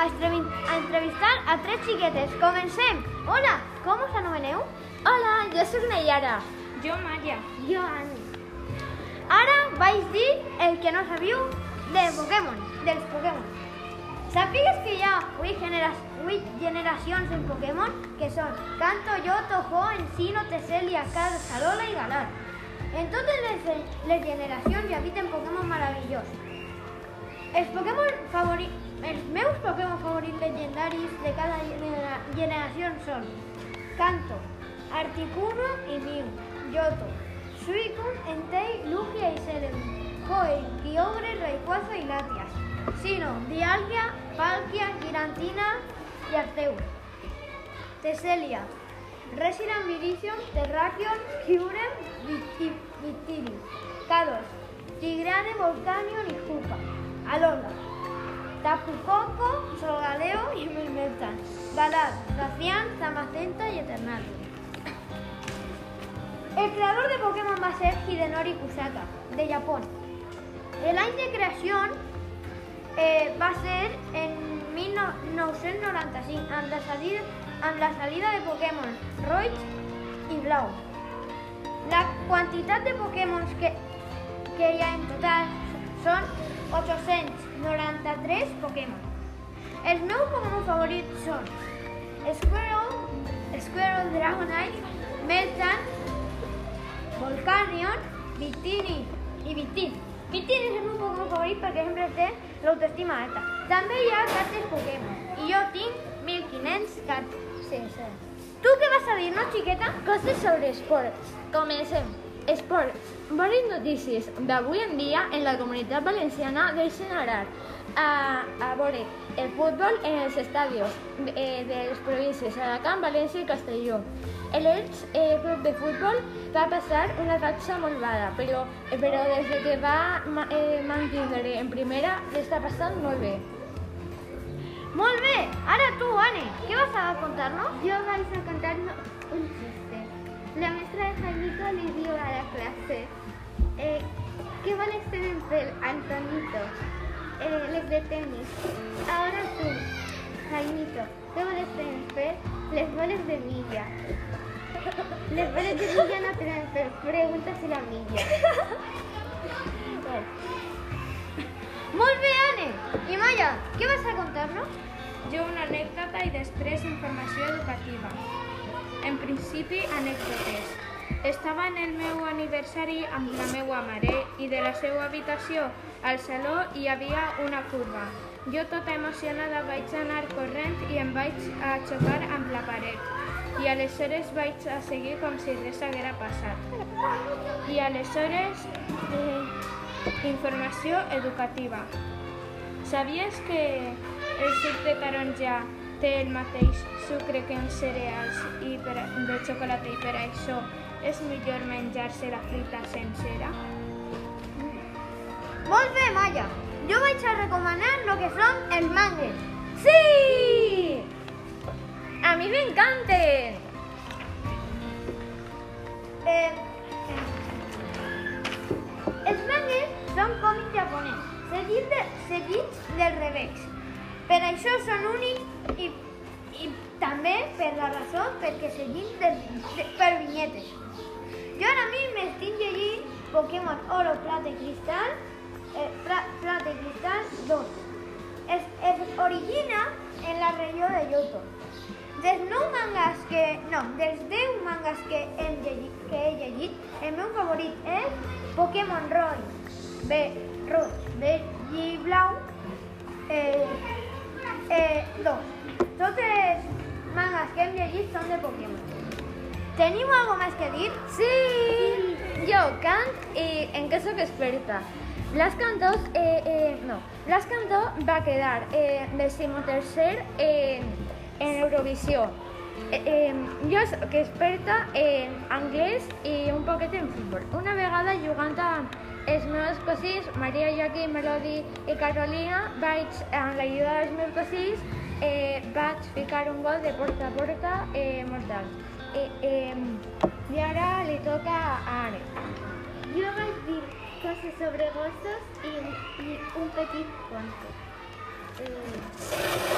a, a entrevistar a tres xiquetes. Comencem! Hola, com us anomeneu? Hola, jo sóc Nayara. Jo, Maya. Jo, Anni. Ara vaig dir el que no sabíeu de Pokémon, dels Pokémon. Sàpigues que hi ha 8, genera 8 generacions en Pokémon, que són Kanto, Yoto, Ho, Encino, Tesselia, Cal, Salola i Galar. En totes les, les generacions hi habiten Pokémon meravellosos. Els Pokémon favorit, els meus Pokémon favorits legendaris de cada genera- generació són Kanto, Articuno i Mew, Yoto, Suicune, Entei, Lugia i Celebi, Koi, Kyogre, Rayquaza i Latias, Sino, Dialga, Palkia, Girantina i Arceus, Tesselia, Reshiram Virizion, Terrakion, Kyurem, Victini, Kalos, Tigrane, Volcanion i Jupa, Alola, Tapu Koko, Solgaleo y Melmetal, Galar, Zacian, Zamacenta y Eternatus. El creador de Pokémon va a ser Hidenori Kusaka, de Japón. El año de creación eh, va a ser en 1995, amb la salida, amb la salida de Pokémon Roig i Blau. La quantitat de Pokémon que, que hi ha en total són 893 Pokémon. Els meus Pokémon favorits són Squirrel, Squirrel Dragonite, Meltan, Volcanion, Victini i Victini. Victini és el meu Pokémon favorit perquè sempre té l'autoestima alta. També hi ha cartes Pokémon i jo tinc 1.500 cartes. Sí, sí. Tu què vas a dir, no, xiqueta? Coses sobre esports. Comencem. Esports. Varies notícies d'avui en dia en la comunitat valenciana deixen anar a, a veure el futbol en els estadios eh, de les províncies Alacant, València i Castelló. L'Elx eh, Club de Futbol va passar una ratxa molt mala, però, eh, però des de que va eh, mantindre en primera l'està passant molt bé. Molt bé! Ara tu, Anne, què vas a contar-nos? Yo vais a contarnos un. La maestra de Jaimito le dio a la clase eh, ¿Qué boles tienen pel Antonito? Eh, les de tenis. Ahora tú, Jaimito, ¿qué boles tienen pel? Les boles de milla. Les boles de milla no tienen pel. Pregunta si la milla. Molt bé, Anne! I Maya, què vas a contar-nos? Jo una anècdota i després informació educativa. Principi, anècdotes. Estava en el meu aniversari amb la meva mare i de la seva habitació al saló hi havia una curva. Jo tota emocionada vaig anar corrent i em vaig a xocar amb la paret. I aleshores vaig a seguir com si res haguera passat. I aleshores, eh, informació educativa. Sabies que el suc de taronja té el mateix sucre que uns cereals i per, de xocolata i per això és millor menjar-se la fruita sencera? Molt bé, Maya. Jo vaig a recomanar el que són els mangues. Sí! A mi m'encanten! Eh, els mangues són còmics japonès, seguits, de, seguits del revés. Per això són únics i, i també per la raó perquè seguim de, de, per vinyetes. Jo ara mismo estic llegint Pokémon Oro, Plata i Cristal, eh, Pla, Plata i Cristal 2. Es, es origina en la regió de Yoto. Dels nou mangas que... No, dels 10 mangas que, hem llegit, que he llegit, el meu favorit és Pokémon Roig, B, Roig, verd i blau, eh, eh, dos. Tots els mangas que hem llegit són de Pokémon. Teniu alguna més que dir? Sí! Jo cant i en què sóc experta. Blas Cantó, eh, eh, no, Blas Cantó va quedar eh, decimotercer en, en Eurovisió. Eh, eh, jo soc experta en anglès i un poquet en futbol. Una vegada jugant amb els meus cosins, Maria, Joaquim, Melody i Carolina, vaig, amb l'ajuda dels meus cosins, eh, vaig ficar un gol de porta a porta eh, mortal. Eh, eh, I ara li toca a Anne. Yo voy a decir cosas sobre gossos y, y un petit cuento. eh,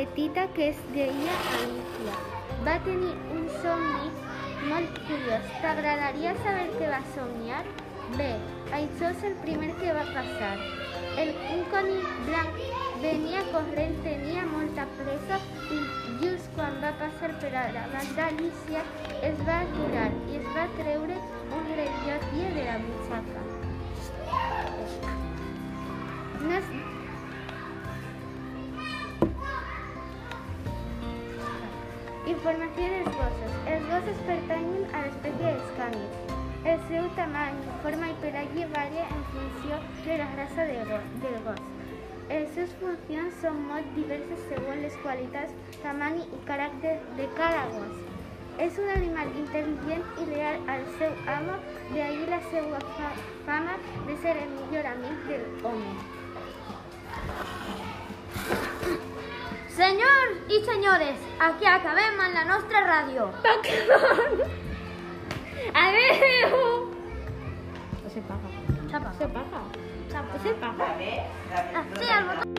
petita que es deia Alicia. Va tenir un somni molt curiós. T'agradaria saber què va somniar? Bé, això és el primer que va passar. El, un conill blanc venia corrent, tenia molta pressa i just quan va passar per a davant d'Alicia es va aturar i es va treure un rellotge de la butxaca. No. Informació dels gossos. Els gossos pertanyen a l'espècie dels cànids. El seu tamany, forma i pelatge varia en funció de la raça de go del gos. Les seves funcions són molt diverses segons les qualitats, tamany i caràcter de cada gos. És un animal intel·ligent i leal al seu amo, de ahí la seva fa fama de ser el millor amic del home. Senyors i senyores, aquí acabem amb la nostra ràdio. Adeu! S'apaga. Se paga. Se paga. Ah, sí, el botó.